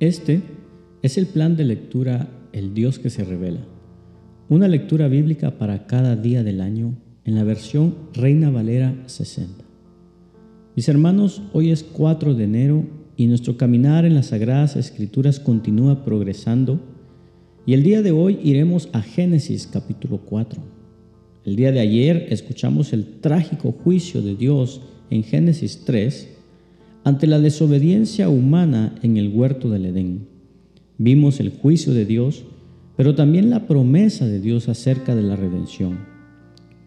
Este es el plan de lectura El Dios que se revela. Una lectura bíblica para cada día del año en la versión Reina Valera 60. Mis hermanos, hoy es 4 de enero y nuestro caminar en las Sagradas Escrituras continúa progresando y el día de hoy iremos a Génesis capítulo 4. El día de ayer escuchamos el trágico juicio de Dios en Génesis 3 ante la desobediencia humana en el huerto del Edén. Vimos el juicio de Dios pero también la promesa de Dios acerca de la redención.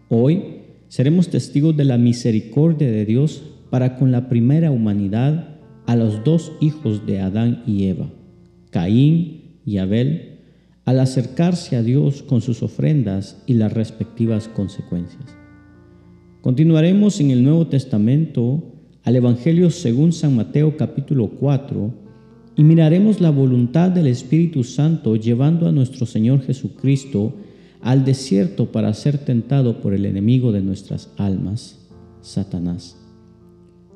Hoy seremos testigos de la misericordia de Dios para con la primera humanidad a los dos hijos de Adán y Eva, Caín y Abel, al acercarse a Dios con sus ofrendas y las respectivas consecuencias. Continuaremos en el Nuevo Testamento al Evangelio según San Mateo capítulo 4, y miraremos la voluntad del Espíritu Santo llevando a nuestro Señor Jesucristo al desierto para ser tentado por el enemigo de nuestras almas, Satanás,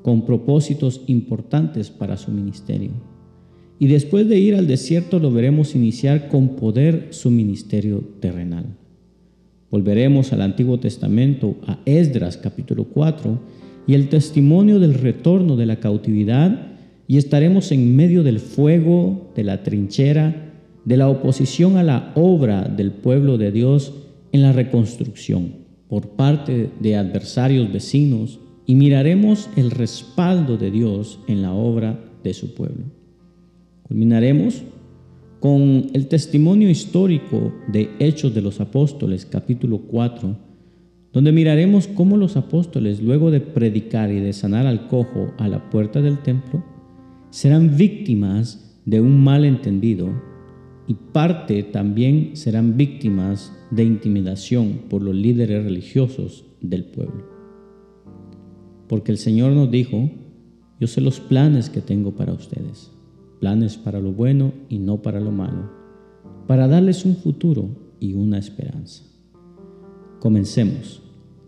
con propósitos importantes para su ministerio. Y después de ir al desierto lo veremos iniciar con poder su ministerio terrenal. Volveremos al Antiguo Testamento, a Esdras capítulo 4, y el testimonio del retorno de la cautividad y estaremos en medio del fuego, de la trinchera, de la oposición a la obra del pueblo de Dios en la reconstrucción por parte de adversarios vecinos y miraremos el respaldo de Dios en la obra de su pueblo. Culminaremos con el testimonio histórico de Hechos de los Apóstoles, capítulo 4, donde miraremos cómo los apóstoles, luego de predicar y de sanar al cojo a la puerta del templo, serán víctimas de un malentendido y parte también serán víctimas de intimidación por los líderes religiosos del pueblo. Porque el Señor nos dijo, yo sé los planes que tengo para ustedes, planes para lo bueno y no para lo malo, para darles un futuro y una esperanza. Comencemos.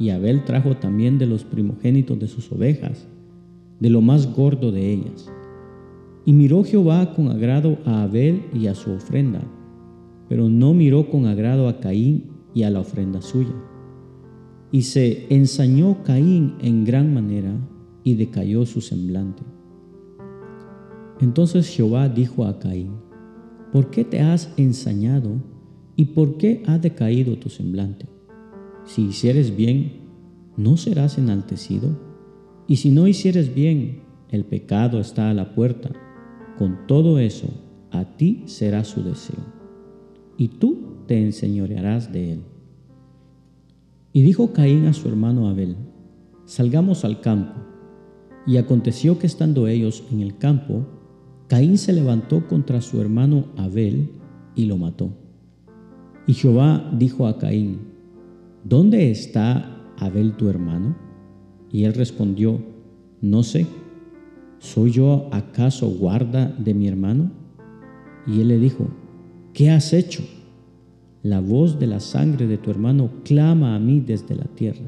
y Abel trajo también de los primogénitos de sus ovejas, de lo más gordo de ellas. Y miró Jehová con agrado a Abel y a su ofrenda, pero no miró con agrado a Caín y a la ofrenda suya. Y se ensañó Caín en gran manera y decayó su semblante. Entonces Jehová dijo a Caín, ¿por qué te has ensañado y por qué ha decaído tu semblante? Si hicieres bien, ¿no serás enaltecido? Y si no hicieres bien, el pecado está a la puerta con todo eso, a ti será su deseo, y tú te enseñorearás de él. Y dijo Caín a su hermano Abel, salgamos al campo. Y aconteció que estando ellos en el campo, Caín se levantó contra su hermano Abel y lo mató. Y Jehová dijo a Caín, ¿dónde está Abel tu hermano? Y él respondió, no sé. ¿soy yo acaso guarda de mi hermano? Y él le dijo, ¿qué has hecho? La voz de la sangre de tu hermano clama a mí desde la tierra.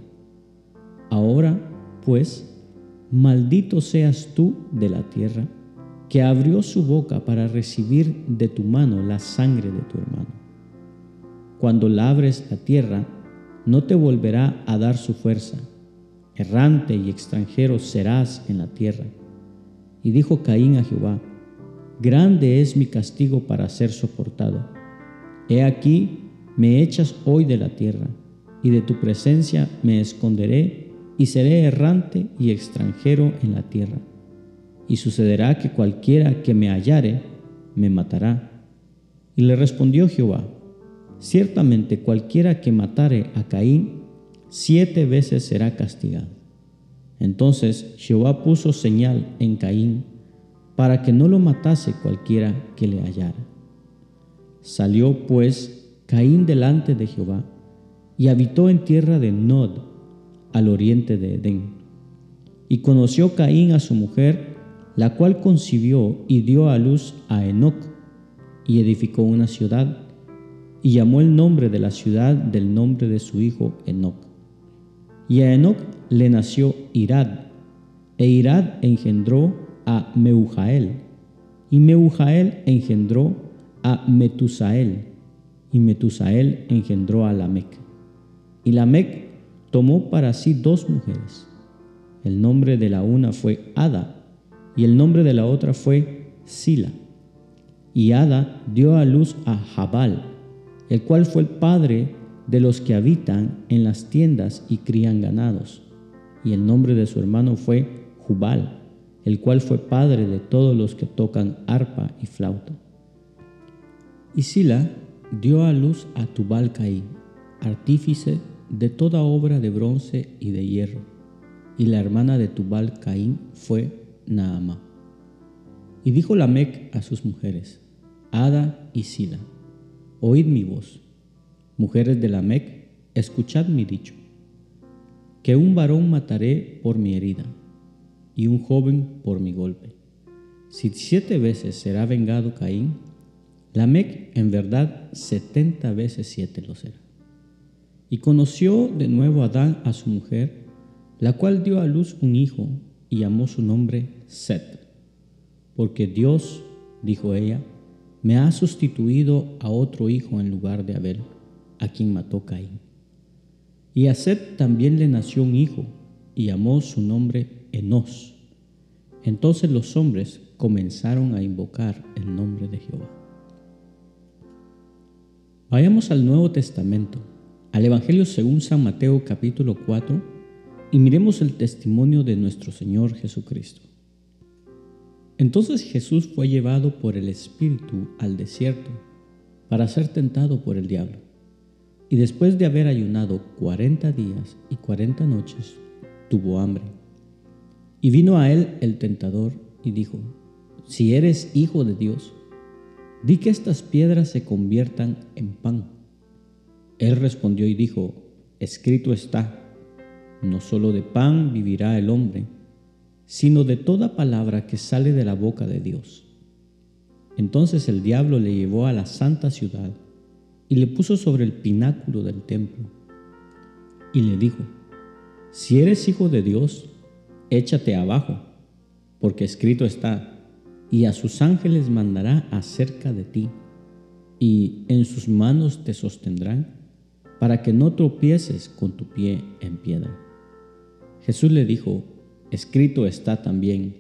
Ahora, pues, maldito seas tú de la tierra, que abrió su boca para recibir de tu mano la sangre de tu hermano. Cuando labres la tierra, no te volverá a dar su fuerza. Errante y extranjero serás en la tierra y dijo Caín a Jehová, Grande es mi castigo para ser soportado. He aquí, me echas hoy de la tierra, y de tu presencia me esconderé, y seré errante y extranjero en la tierra. Y sucederá que cualquiera que me hallare, me matará. Y le respondió Jehová, Ciertamente cualquiera que matare a Caín, siete veces será castigado. Entonces Jehová puso señal en Caín para que no lo matase cualquiera que le hallara. Salió pues Caín delante de Jehová y habitó en tierra de Nod, al oriente de Edén. Y conoció Caín a su mujer, la cual concibió y dio a luz a Enoc, y edificó una ciudad, y llamó el nombre de la ciudad del nombre de su hijo Enoc. Y a Enoc le nació Irad, e Irad engendró a Meujael, y Meujael engendró a Metusael, y Metusael engendró a Lamec. Y Lamec tomó para sí dos mujeres. El nombre de la una fue Ada, y el nombre de la otra fue Sila. Y Ada dio a luz a Jabal, el cual fue el padre de los que habitan en las tiendas y crían ganados. Y el nombre de su hermano fue Jubal, el cual fue padre de todos los que tocan arpa y flauta. Y Sila dio a luz a Tubal Caín, artífice de toda obra de bronce y de hierro, y la hermana de Tubal Caín fue Naamá. Y dijo Lamec a sus mujeres, Ada y Sila, oíd mi voz. Mujeres de Lamec, escuchad mi dicho, que un varón mataré por mi herida, y un joven por mi golpe. Si siete veces será vengado Caín, Lamec en verdad setenta veces siete lo será. Y conoció de nuevo Adán a su mujer, la cual dio a luz un hijo y llamó su nombre Set, porque Dios, dijo ella, me ha sustituido a otro hijo en lugar de Abel, a quien mató Caín. Y a Set también le nació un hijo y llamó su nombre Enos. Entonces los hombres comenzaron a invocar el nombre de Jehová. Vayamos al Nuevo Testamento, al Evangelio según San Mateo capítulo 4, y miremos el testimonio de nuestro Señor Jesucristo. Entonces Jesús fue llevado por el Espíritu al desierto para ser tentado por el diablo. Y después de haber ayunado cuarenta días y cuarenta noches, tuvo hambre. Y vino a él el tentador y dijo, si eres hijo de Dios, di que estas piedras se conviertan en pan. Él respondió y dijo, escrito está, no solo de pan vivirá el hombre, sino de toda palabra que sale de la boca de Dios. Entonces el diablo le llevó a la santa ciudad y le puso sobre el pináculo del templo y le dijo, si eres hijo de Dios, échate abajo, porque escrito está, y a sus ángeles mandará acerca de ti, y en sus manos te sostendrán, para que no tropieces con tu pie en piedra. Jesús le dijo, escrito está también,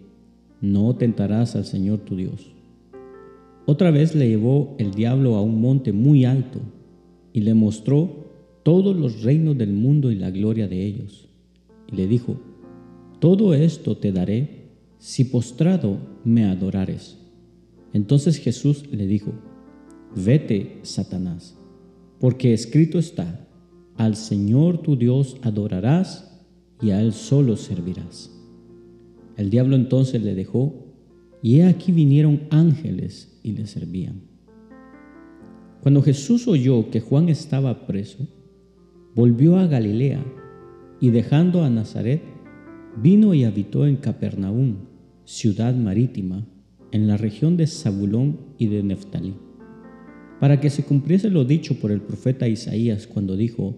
no tentarás al Señor tu Dios. Otra vez le llevó el diablo a un monte muy alto y le mostró todos los reinos del mundo y la gloria de ellos. Y le dijo, todo esto te daré si postrado me adorares. Entonces Jesús le dijo, vete, Satanás, porque escrito está, al Señor tu Dios adorarás y a Él solo servirás. El diablo entonces le dejó, y he aquí vinieron ángeles y le servían. Cuando Jesús oyó que Juan estaba preso, volvió a Galilea y dejando a Nazaret, vino y habitó en Capernaum ciudad marítima, en la región de Zabulón y de Neftalí, para que se cumpliese lo dicho por el profeta Isaías cuando dijo,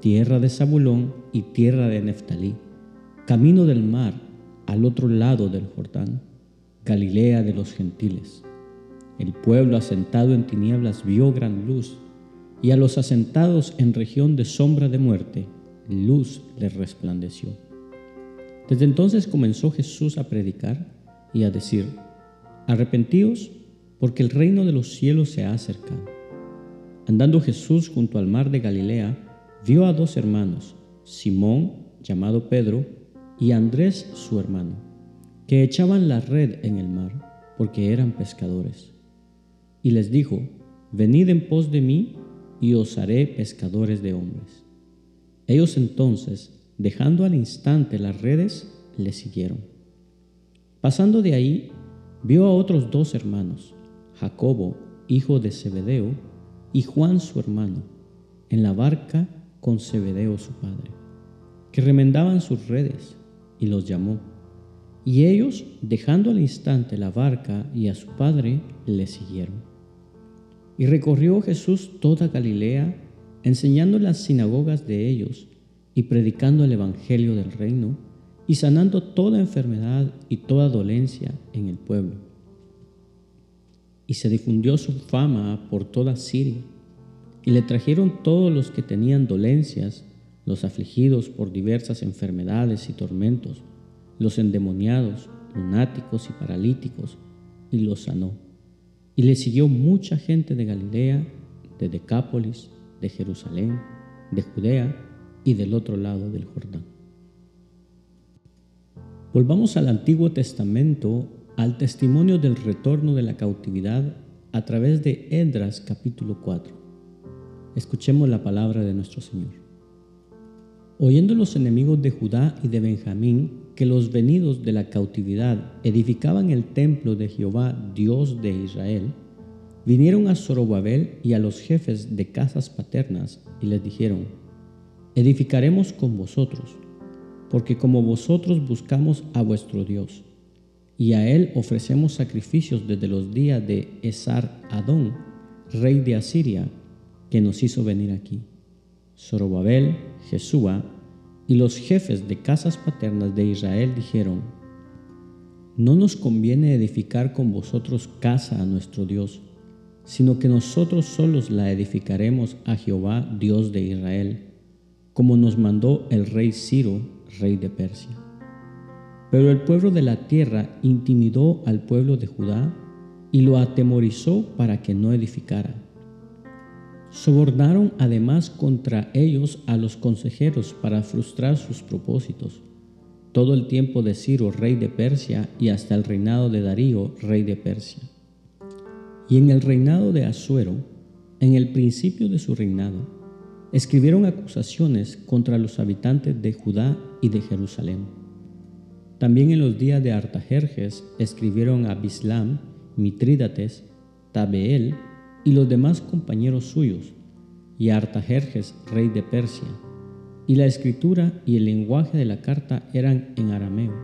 tierra de Zabulón y tierra de Neftalí, camino del mar al otro lado del Jordán, Galilea de los gentiles. El pueblo asentado en tinieblas vio gran luz, y a los asentados en región de sombra de muerte, luz les resplandeció. Desde entonces comenzó Jesús a predicar y a decir, arrepentíos porque el reino de los cielos se ha acercado. Andando Jesús junto al mar de Galilea, vio a dos hermanos, Simón, llamado Pedro, y Andrés, su hermano, que echaban la red en el mar, porque eran pescadores. Y les dijo, venid en pos de mí, y os haré pescadores de hombres. Ellos entonces, Dejando al instante las redes, le siguieron. Pasando de ahí, vio a otros dos hermanos, Jacobo, hijo de Zebedeo, y Juan su hermano, en la barca con Zebedeo su padre, que remendaban sus redes, y los llamó. Y ellos, dejando al instante la barca y a su padre, le siguieron. Y recorrió Jesús toda Galilea, enseñando las sinagogas de ellos y predicando el Evangelio del reino y sanando toda enfermedad y toda dolencia en el pueblo. Y se difundió su fama por toda Siria, y le trajeron todos los que tenían dolencias, los afligidos por diversas enfermedades y tormentos, los endemoniados, lunáticos y paralíticos, y los sanó. Y le siguió mucha gente de Galilea, de Decápolis, de Jerusalén, de Judea y del otro lado del Jordán. Volvamos al Antiguo Testamento, al testimonio del retorno de la cautividad a través de Edras capítulo 4. Escuchemos la palabra de nuestro Señor. Oyendo los enemigos de Judá y de Benjamín que los venidos de la cautividad edificaban el templo de Jehová, Dios de Israel, vinieron a Zorobabel y a los jefes de casas paternas y les dijeron, edificaremos con vosotros porque como vosotros buscamos a vuestro Dios, y a Él ofrecemos sacrificios desde los días de Esar Adón, rey de Asiria, que nos hizo venir aquí. Zorobabel, Jesúa y los jefes de casas paternas de Israel dijeron, No nos conviene edificar con vosotros casa a nuestro Dios, sino que nosotros solos la edificaremos a Jehová, Dios de Israel, como nos mandó el rey Ciro, rey de Persia. Pero el pueblo de la tierra intimidó al pueblo de Judá y lo atemorizó para que no edificara. Sobornaron además contra ellos a los consejeros para frustrar sus propósitos, todo el tiempo de Ciro, rey de Persia, y hasta el reinado de Darío, rey de Persia. Y en el reinado de Asuero, en el principio de su reinado, escribieron acusaciones contra los habitantes de Judá y de Jerusalén. También en los días de Artajerjes escribieron a Bislam, Mitrídates, Tabeel y los demás compañeros suyos, y Artajerjes, rey de Persia. Y la escritura y el lenguaje de la carta eran en arameo.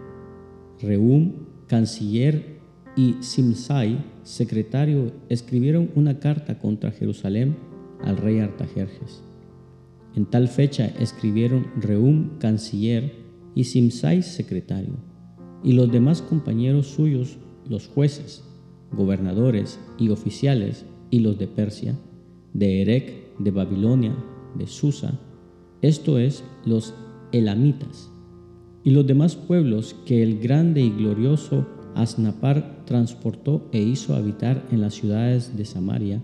Reum, canciller, y Simsai, secretario, escribieron una carta contra Jerusalén al rey Artajerjes. En tal fecha escribieron Reum, canciller, y Simsai, secretario, y los demás compañeros suyos, los jueces, gobernadores y oficiales, y los de Persia, de Erec, de Babilonia, de Susa, esto es, los elamitas, y los demás pueblos que el grande y glorioso Asnapar transportó e hizo habitar en las ciudades de Samaria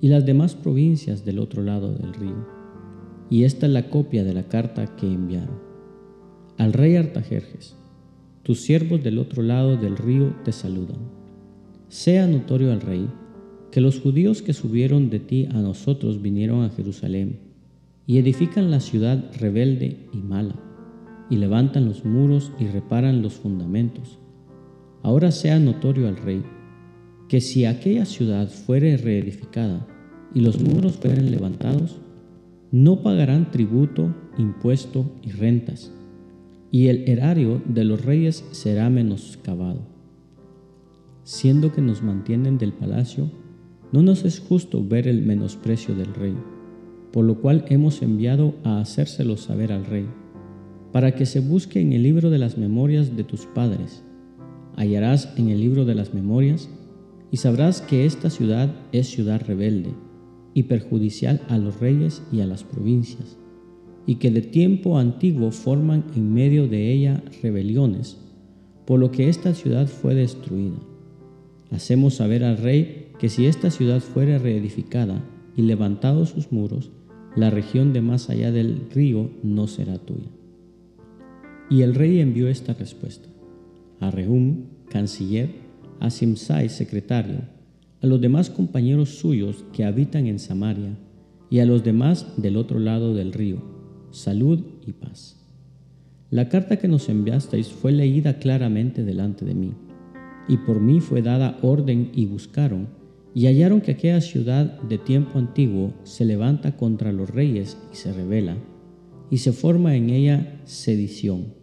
y las demás provincias del otro lado del río y esta es la copia de la carta que enviaron. Al rey Artajerjes, tus siervos del otro lado del río te saludan. Sea notorio al rey que los judíos que subieron de ti a nosotros vinieron a Jerusalén y edifican la ciudad rebelde y mala, y levantan los muros y reparan los fundamentos. Ahora sea notorio al rey que si aquella ciudad fuere reedificada y los muros fueren levantados, no pagarán tributo, impuesto y rentas, y el erario de los reyes será menoscabado. Siendo que nos mantienen del palacio, no nos es justo ver el menosprecio del rey, por lo cual hemos enviado a hacérselo saber al rey, para que se busque en el libro de las memorias de tus padres. Hallarás en el libro de las memorias y sabrás que esta ciudad es ciudad rebelde y perjudicial a los reyes y a las provincias, y que de tiempo antiguo forman en medio de ella rebeliones, por lo que esta ciudad fue destruida. Hacemos saber al rey que si esta ciudad fuere reedificada y levantados sus muros, la región de más allá del río no será tuya. Y el rey envió esta respuesta a Rehum, canciller, a Simsai, secretario, a los demás compañeros suyos que habitan en Samaria y a los demás del otro lado del río, salud y paz. La carta que nos enviasteis fue leída claramente delante de mí, y por mí fue dada orden y buscaron, y hallaron que aquella ciudad de tiempo antiguo se levanta contra los reyes y se revela, y se forma en ella sedición,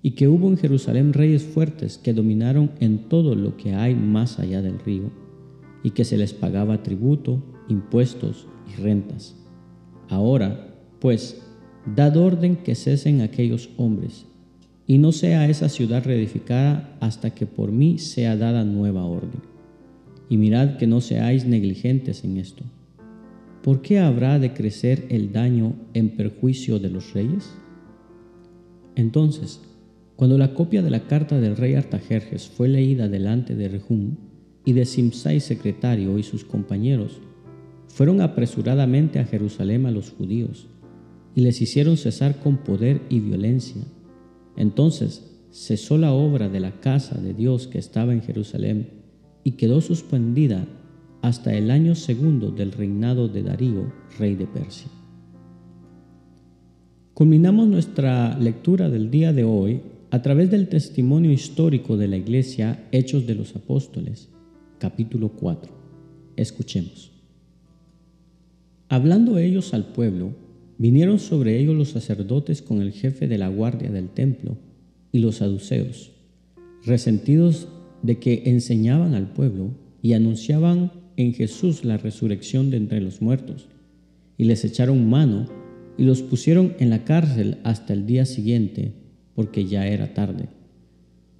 y que hubo en Jerusalén reyes fuertes que dominaron en todo lo que hay más allá del río, y que se les pagaba tributo, impuestos y rentas. Ahora, pues, dad orden que cesen aquellos hombres, y no sea esa ciudad reedificada hasta que por mí sea dada nueva orden y mirad que no seáis negligentes en esto. ¿Por qué habrá de crecer el daño en perjuicio de los reyes? Entonces, cuando la copia de la carta del rey Artajerjes fue leída delante de Rehum y de Simsai secretario y sus compañeros, fueron apresuradamente a Jerusalén a los judíos y les hicieron cesar con poder y violencia. Entonces cesó la obra de la casa de Dios que estaba en Jerusalén y quedó suspendida hasta el año segundo del reinado de Darío, rey de Persia. Culminamos nuestra lectura del día de hoy a través del testimonio histórico de la Iglesia Hechos de los Apóstoles, capítulo 4. Escuchemos. Hablando ellos al pueblo, vinieron sobre ellos los sacerdotes con el jefe de la guardia del templo y los saduceos, resentidos de que enseñaban al pueblo y anunciaban en Jesús la resurrección de entre los muertos, y les echaron mano y los pusieron en la cárcel hasta el día siguiente, porque ya era tarde.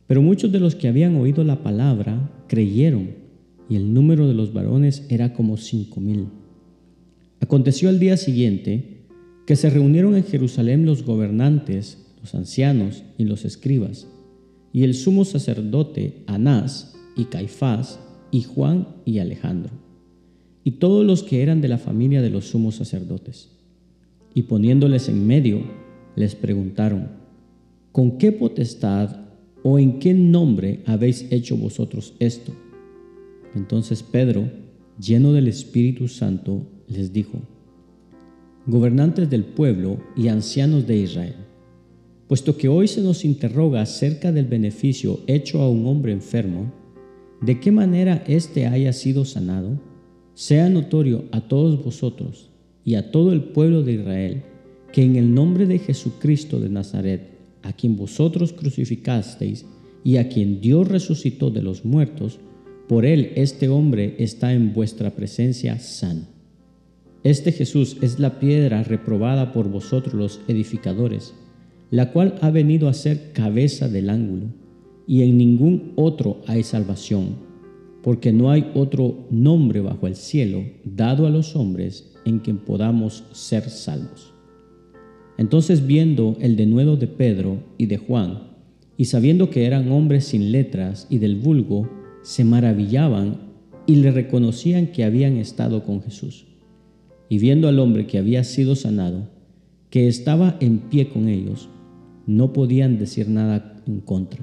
Pero muchos de los que habían oído la palabra creyeron, y el número de los varones era como cinco mil. Aconteció al día siguiente que se reunieron en Jerusalén los gobernantes, los ancianos y los escribas, y el sumo sacerdote Anás y Caifás y Juan y Alejandro, y todos los que eran de la familia de los sumos sacerdotes. Y poniéndoles en medio, les preguntaron, ¿con qué potestad o en qué nombre habéis hecho vosotros esto? Entonces Pedro, lleno del Espíritu Santo, les dijo, Gobernantes del pueblo y ancianos de Israel, Puesto que hoy se nos interroga acerca del beneficio hecho a un hombre enfermo, de qué manera éste haya sido sanado, sea notorio a todos vosotros y a todo el pueblo de Israel que en el nombre de Jesucristo de Nazaret, a quien vosotros crucificasteis y a quien Dios resucitó de los muertos, por él este hombre está en vuestra presencia sano. Este Jesús es la piedra reprobada por vosotros los edificadores la cual ha venido a ser cabeza del ángulo, y en ningún otro hay salvación, porque no hay otro nombre bajo el cielo dado a los hombres en quien podamos ser salvos. Entonces viendo el denuedo de Pedro y de Juan, y sabiendo que eran hombres sin letras y del vulgo, se maravillaban y le reconocían que habían estado con Jesús. Y viendo al hombre que había sido sanado, que estaba en pie con ellos, no podían decir nada en contra.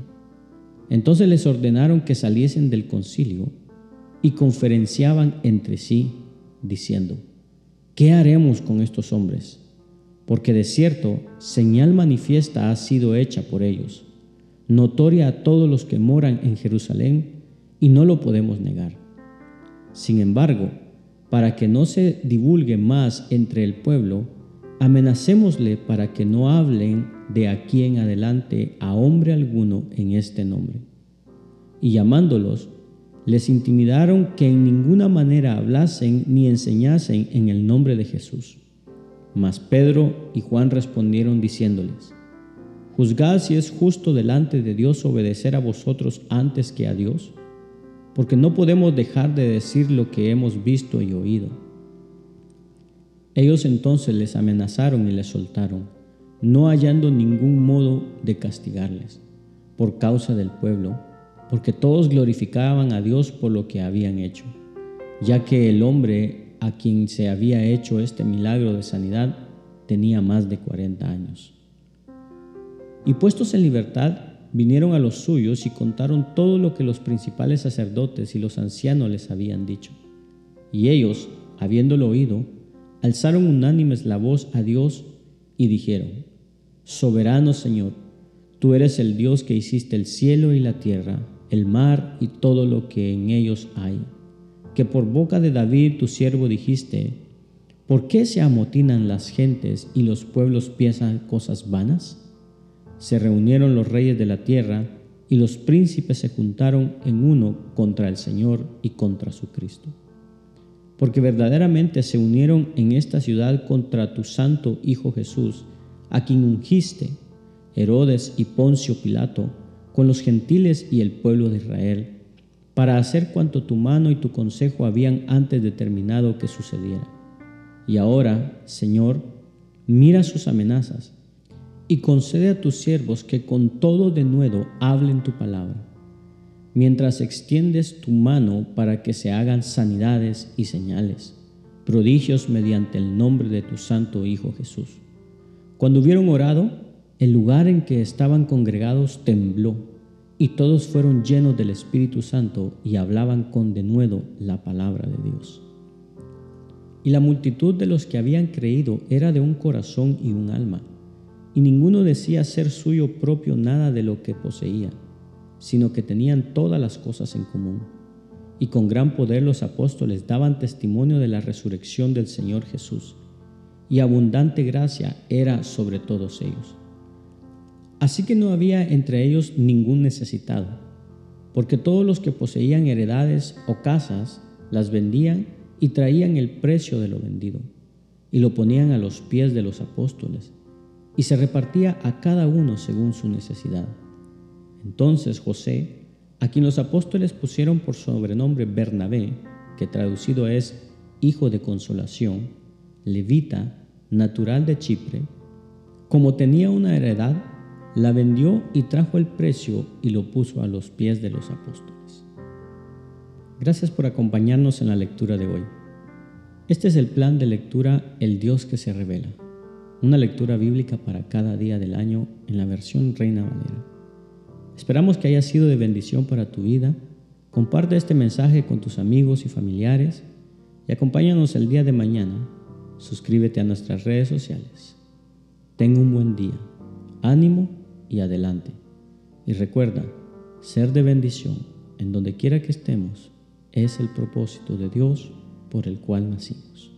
Entonces les ordenaron que saliesen del concilio y conferenciaban entre sí, diciendo, ¿qué haremos con estos hombres? Porque de cierto, señal manifiesta ha sido hecha por ellos, notoria a todos los que moran en Jerusalén, y no lo podemos negar. Sin embargo, para que no se divulgue más entre el pueblo, amenacémosle para que no hablen de aquí en adelante a hombre alguno en este nombre. Y llamándolos, les intimidaron que en ninguna manera hablasen ni enseñasen en el nombre de Jesús. Mas Pedro y Juan respondieron diciéndoles, Juzgad si es justo delante de Dios obedecer a vosotros antes que a Dios, porque no podemos dejar de decir lo que hemos visto y oído. Ellos entonces les amenazaron y les soltaron no hallando ningún modo de castigarles por causa del pueblo, porque todos glorificaban a Dios por lo que habían hecho, ya que el hombre a quien se había hecho este milagro de sanidad tenía más de 40 años. Y puestos en libertad, vinieron a los suyos y contaron todo lo que los principales sacerdotes y los ancianos les habían dicho. Y ellos, habiéndolo oído, alzaron unánimes la voz a Dios y dijeron, Soberano Señor, tú eres el Dios que hiciste el cielo y la tierra el mar y todo lo que en ellos hay. Que por boca de David tu siervo dijiste, ¿por qué se amotinan las gentes y los pueblos piensan cosas vanas? Se reunieron los reyes de la tierra y los príncipes se juntaron en uno contra el Señor y contra su Cristo. Porque verdaderamente se unieron en esta ciudad contra tu santo Hijo Jesús, a quien ungiste, Herodes y Poncio Pilato, con los gentiles y el pueblo de Israel, para hacer cuanto tu mano y tu consejo habían antes determinado que sucediera. Y ahora, Señor, mira sus amenazas y concede a tus siervos que con todo denuedo hablen tu palabra, mientras extiendes tu mano para que se hagan sanidades y señales, prodigios mediante el nombre de tu santo Hijo Jesús. Cuando hubieron orado, el lugar en que estaban congregados tembló, y todos fueron llenos del Espíritu Santo y hablaban con denuedo la palabra de Dios. Y la multitud de los que habían creído era de un corazón y un alma, y ninguno decía ser suyo propio nada de lo que poseía, sino que tenían todas las cosas en común. Y con gran poder los apóstoles daban testimonio de la resurrección del Señor Jesús, y abundante gracia era sobre todos ellos. Así que no había entre ellos ningún necesitado, porque todos los que poseían heredades o casas las vendían y traían el precio de lo vendido, y lo ponían a los pies de los apóstoles, y se repartía a cada uno según su necesidad. Entonces José, a quien los apóstoles pusieron por sobrenombre Bernabé, que traducido es Hijo de Consolación, levita, natural de Chipre, como tenía una heredad, la vendió y trajo el precio y lo puso a los pies de los apóstoles. Gracias por acompañarnos en la lectura de hoy. Este es el plan de lectura El Dios que se revela, una lectura bíblica para cada día del año en la versión Reina Valera. Esperamos que haya sido de bendición para tu vida. Comparte este mensaje con tus amigos y familiares y acompáñanos el día de mañana. Suscríbete a nuestras redes sociales. Ten un buen día. Ánimo y adelante. Y recuerda, ser de bendición en donde quiera que estemos es el propósito de Dios por el cual nacimos.